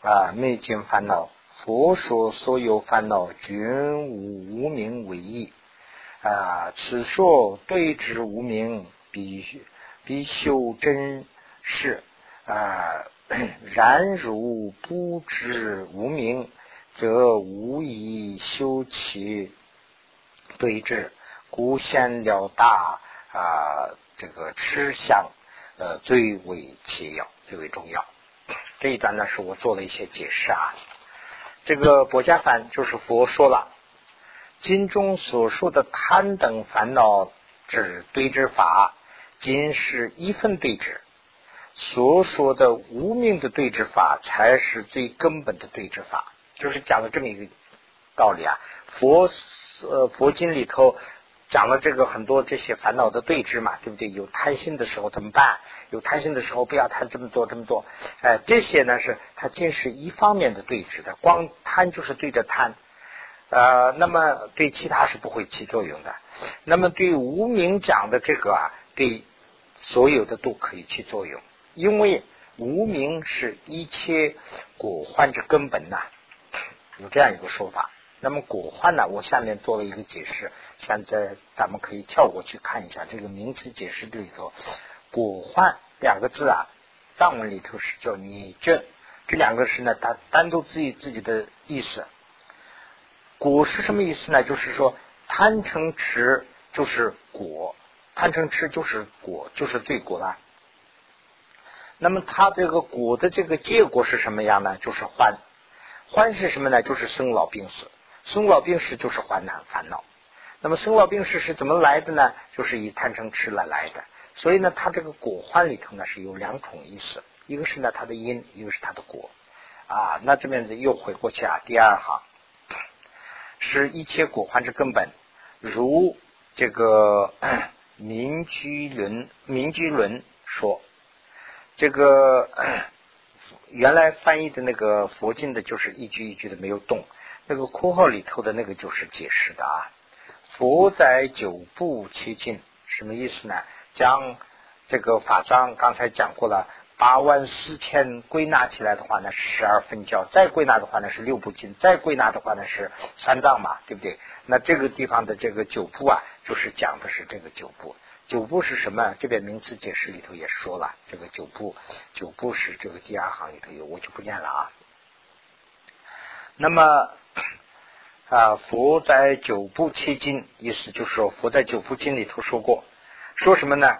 啊灭尽烦恼。佛说所有烦恼均无无名为义啊。此说对治无名，必必修真是啊。*clears throat* 然如不知无名，则无以修其对治，故显了大啊，这个吃相呃最为切要，最为重要。*clears throat* 这一段呢，是我做了一些解释啊。这个薄伽梵就是佛说了，经中所说的贪等烦恼之对治法，仅是一分对治。所说的无名的对治法才是最根本的对治法，就是讲了这么一个道理啊。佛呃佛经里头讲了这个很多这些烦恼的对治嘛，对不对？有贪心的时候怎么办？有贪心的时候不要贪这么多这么多。哎，这些呢是它仅是一方面的对治的，光贪就是对着贪呃，那么对其他是不会起作用的。那么对无名讲的这个啊，对所有的都可以起作用，因为无名是一切果患之根本呐，有这样一个说法。那么果患呢，我下面做了一个解释，现在咱们可以跳过去看一下这个名词解释这里头，果患两个字啊，藏文里头是叫拟正，这两个是呢，它单独自己自己的意思。果是什么意思呢？就是说贪嗔痴就是果，贪嗔痴就是果，就是罪果了。那么它这个果的这个结果是什么样呢？就是欢，欢是什么呢？就是生老病死，生老病死就是患难烦恼。那么生老病死是怎么来的呢？就是以贪嗔痴来来的。所以呢，它这个果欢里头呢是有两种意思，一个是呢它的因，一个是它的果啊。那这边子又回过去啊，第二行。是一切果患之根本，如这个 *coughs* 民居伦民居伦说，这个 *coughs* 原来翻译的那个佛经的，就是一句一句的没有动，那个括号里头的那个就是解释的啊。佛在九部七经，什么意思呢？将这个法章刚才讲过了。八万四千归纳起来的话呢，是十二分教；再归纳的话呢，是六部经；再归纳的话呢，是三藏嘛，对不对？那这个地方的这个九部啊，就是讲的是这个九部。九部是什么？这边名词解释里头也说了，这个九部，九部是这个第二行里头有，我就不念了啊。那么 *clears throat* 啊，佛在九部七经，意思就是说，佛在九部经里头说过，说什么呢？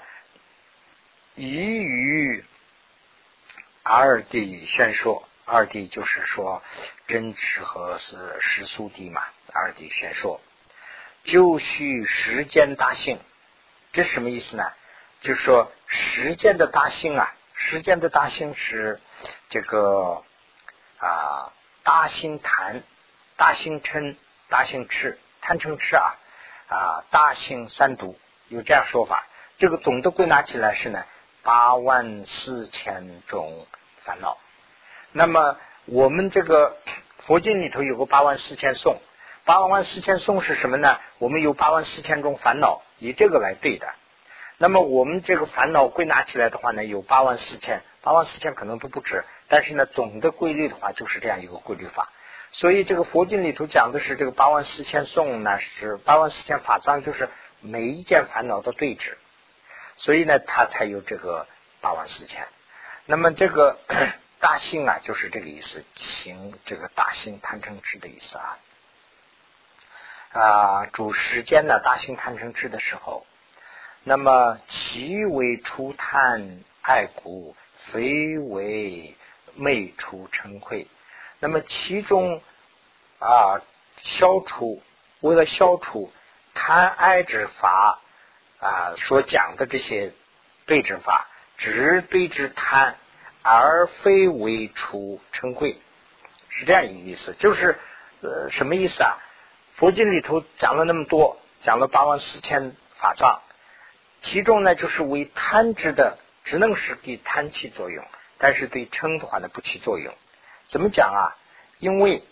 宜于。二谛宣说，二谛就是说真实和是实速地嘛。二谛宣说，就须时间大性，这什么意思呢？就是说时间的大性啊，时间的大性是这个啊大心贪、大心嗔、大心痴、贪嗔痴啊啊大兴三毒，有这样说法。这个总的归纳起来是呢。八万四千种烦恼，那么我们这个佛经里头有个八万四千颂，八万四千颂是什么呢？我们有八万四千种烦恼，以这个来对的。那么我们这个烦恼归纳起来的话呢，有八万四千，八万四千可能都不止，但是呢，总的规律的话就是这样一个规律法。所以这个佛经里头讲的是这个八万四千颂呢，是八万四千法藏，就是每一件烦恼的对治。所以呢，他才有这个八万四千。那么这个 *coughs* 大兴啊，就是这个意思，行这个大兴贪嗔痴的意思啊。啊，主时间呢，大兴贪嗔痴的时候，那么其为除贪爱故，非为昧除嗔恚。那么其中啊，消除为了消除贪爱之法。啊，所讲的这些对治法，只对治贪，而非为除嗔恚，是这样一个意思。就是呃，什么意思啊？佛经里头讲了那么多，讲了八万四千法藏，其中呢，就是为贪之的，只能是给贪起作用，但是对嗔的话呢，不起作用。怎么讲啊？因为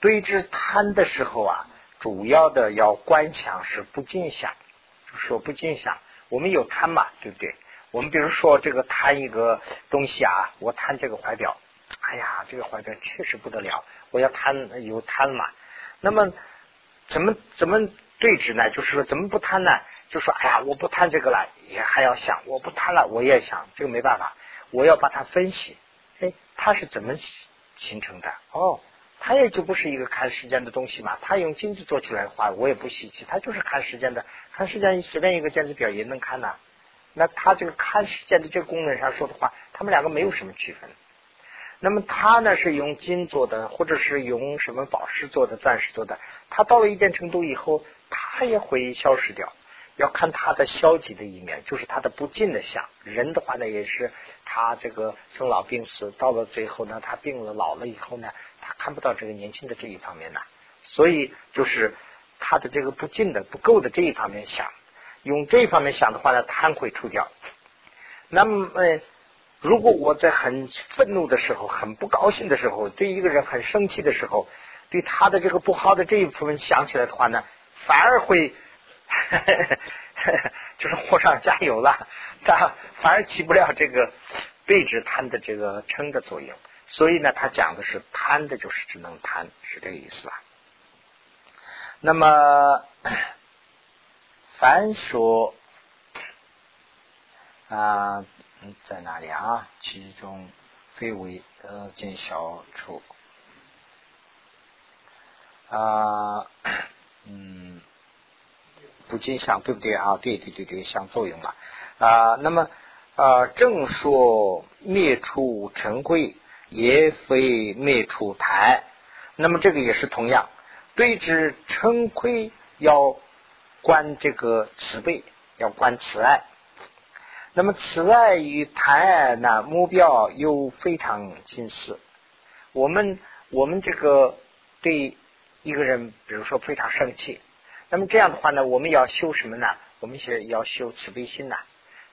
对治贪的时候啊，主要的要观想是不净想。说不尽想，我们有贪嘛，对不对？我们比如说这个贪一个东西啊，我贪这个怀表，哎呀，这个怀表确实不得了，我要贪有贪嘛。那么怎么怎么对峙呢？就是说怎么不贪呢？就说哎呀，我不贪这个了，也还要想，我不贪了，我也想，这个没办法，我要把它分析，哎，它是怎么形成的？哦。它也就不是一个看时间的东西嘛，它用金子做起来的话，我也不稀奇，它就是看时间的，看时间随便一个电子表也能看呐。那它这个看时间的这个功能上说的话，它们两个没有什么区分。那么它呢是用金做的，或者是用什么宝石做的、钻石做的，它到了一定程度以后，它也会消失掉。要看它的消极的一面，就是它的不尽的相。人的话呢，也是他这个生老病死，到了最后呢，他病了老了以后呢。他看不到这个年轻的这一方面呢，所以就是他的这个不尽的不够的这一方面想，用这一方面想的话呢，贪会除掉。那么，如果我在很愤怒的时候、很不高兴的时候、对一个人很生气的时候，对他的这个不好的这一部分想起来的话呢，反而会 *laughs* 就是火上加油了，他 *laughs* 反而起不了这个对治贪的这个撑的作用。所以呢，他讲的是贪的，就是只能贪，是这个意思啊。那么，*coughs* 凡说啊，在哪里啊？其中非为呃见小处啊，*coughs* 嗯，不尽相，对不对啊？对对对对，相作用了啊。那么啊，正说灭处尘归。也非灭处台，那么这个也是同样，对之称亏要观这个慈悲，要观慈爱。那么慈爱与台呢，目标又非常近似。我们我们这个对一个人，比如说非常生气，那么这样的话呢，我们要修什么呢？我们先要修慈悲心呐。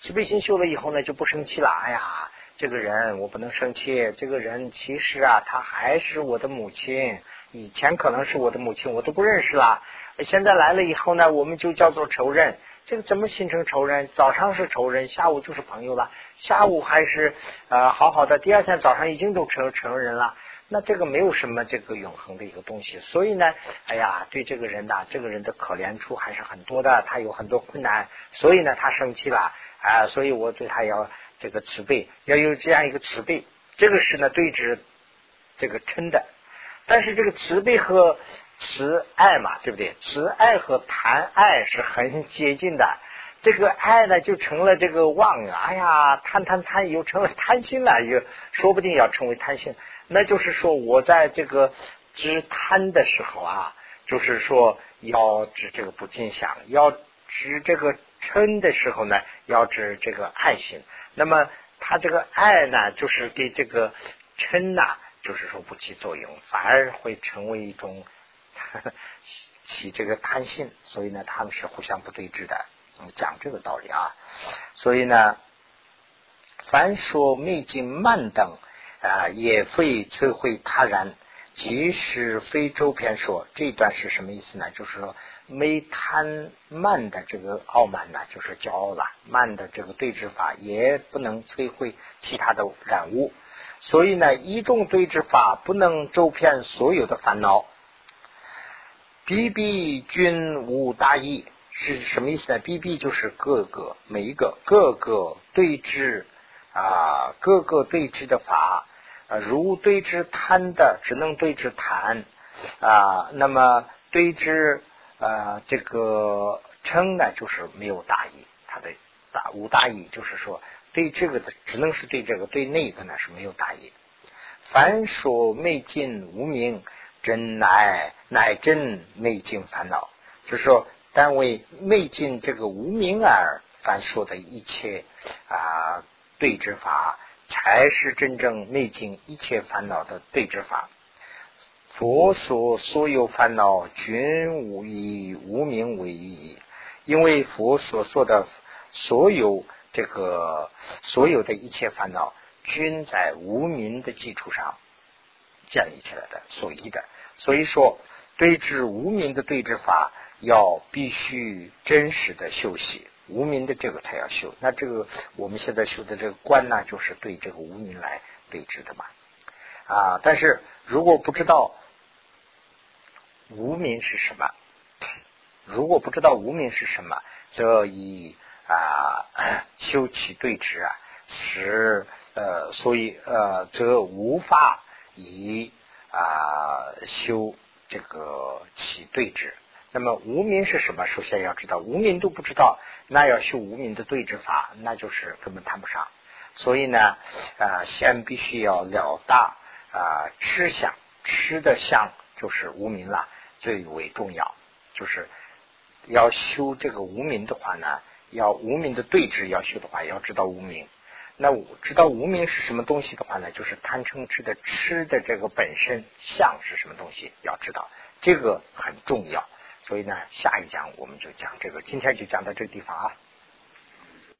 慈悲心修了以后呢，就不生气了。哎呀。这个人我不能生气。这个人其实啊，他还是我的母亲。以前可能是我的母亲，我都不认识了。现在来了以后呢，我们就叫做仇人。这个怎么形成仇人？早上是仇人，下午就是朋友了。下午还是呃好好的，第二天早上已经都成成人了。那这个没有什么这个永恒的一个东西。所以呢，哎呀，对这个人呐，这个人的可怜处还是很多的。他有很多困难，所以呢，他生气了啊。所以我对他要。这个慈悲要有这样一个慈悲，这个是呢对治这个嗔的，但是这个慈悲和慈爱嘛，对不对？慈爱和贪爱是很接近的，这个爱呢就成了这个妄啊！哎呀，贪贪贪又成了贪心了，又说不定要成为贪心。那就是说我在这个知贪的时候啊，就是说要知这个不尽想，要知这个嗔的时候呢，要知这个爱心。那么他这个爱呢，就是对这个嗔呐，就是说不起作用，反而会成为一种 *laughs* 起这个贪心，所以呢，他们是互相不对峙的。讲这个道理啊，所以呢，凡说灭尽慢等啊，也非摧毁他人，即使非周篇说这一段是什么意思呢？就是说。没贪慢的这个傲慢呢，就是骄傲了。慢的这个对治法也不能摧毁其他的染物，所以呢，一种对治法不能周遍所有的烦恼。逼逼均无大义是什么意思呢？逼逼就是各个每一个各个对治啊，各个对治的法啊，如对治贪的，只能对治贪啊，那么对治。啊，这个称呢，就是没有大义，他的大无大义，就是说对这个的只能是对这个，对那个呢是没有大义。凡所昧尽无名，真乃乃真昧尽烦恼，就是说单为昧尽这个无名而凡说的一切啊对治法，才是真正昧尽一切烦恼的对治法。佛所所有烦恼均无以无名为义，因为佛所说的所有这个所有的一切烦恼，均在无名的基础上。建立起来的，所依的。所以说，对治无名的对治法，要必须真实的修习无名的这个才要修。那这个我们现在修的这个观呢，就是对这个无名来对治的嘛。啊，但是如果不知道。无名是什么？如果不知道无名是什么，则以啊修起对治啊，使呃，所以呃，则无法以啊修这个起对治。那么无名是什么？首先要知道，无名都不知道，那要修无名的对治法，那就是根本谈不上。所以呢，啊，先必须要了大啊吃相，吃的相就是无名了。最为重要，就是要修这个无名的话呢，要无名的对峙要修的话，要知道无名。那我知道无名是什么东西的话呢，就是贪嗔痴的吃的这个本身相是什么东西，要知道这个很重要。所以呢，下一讲我们就讲这个，今天就讲到这个地方啊。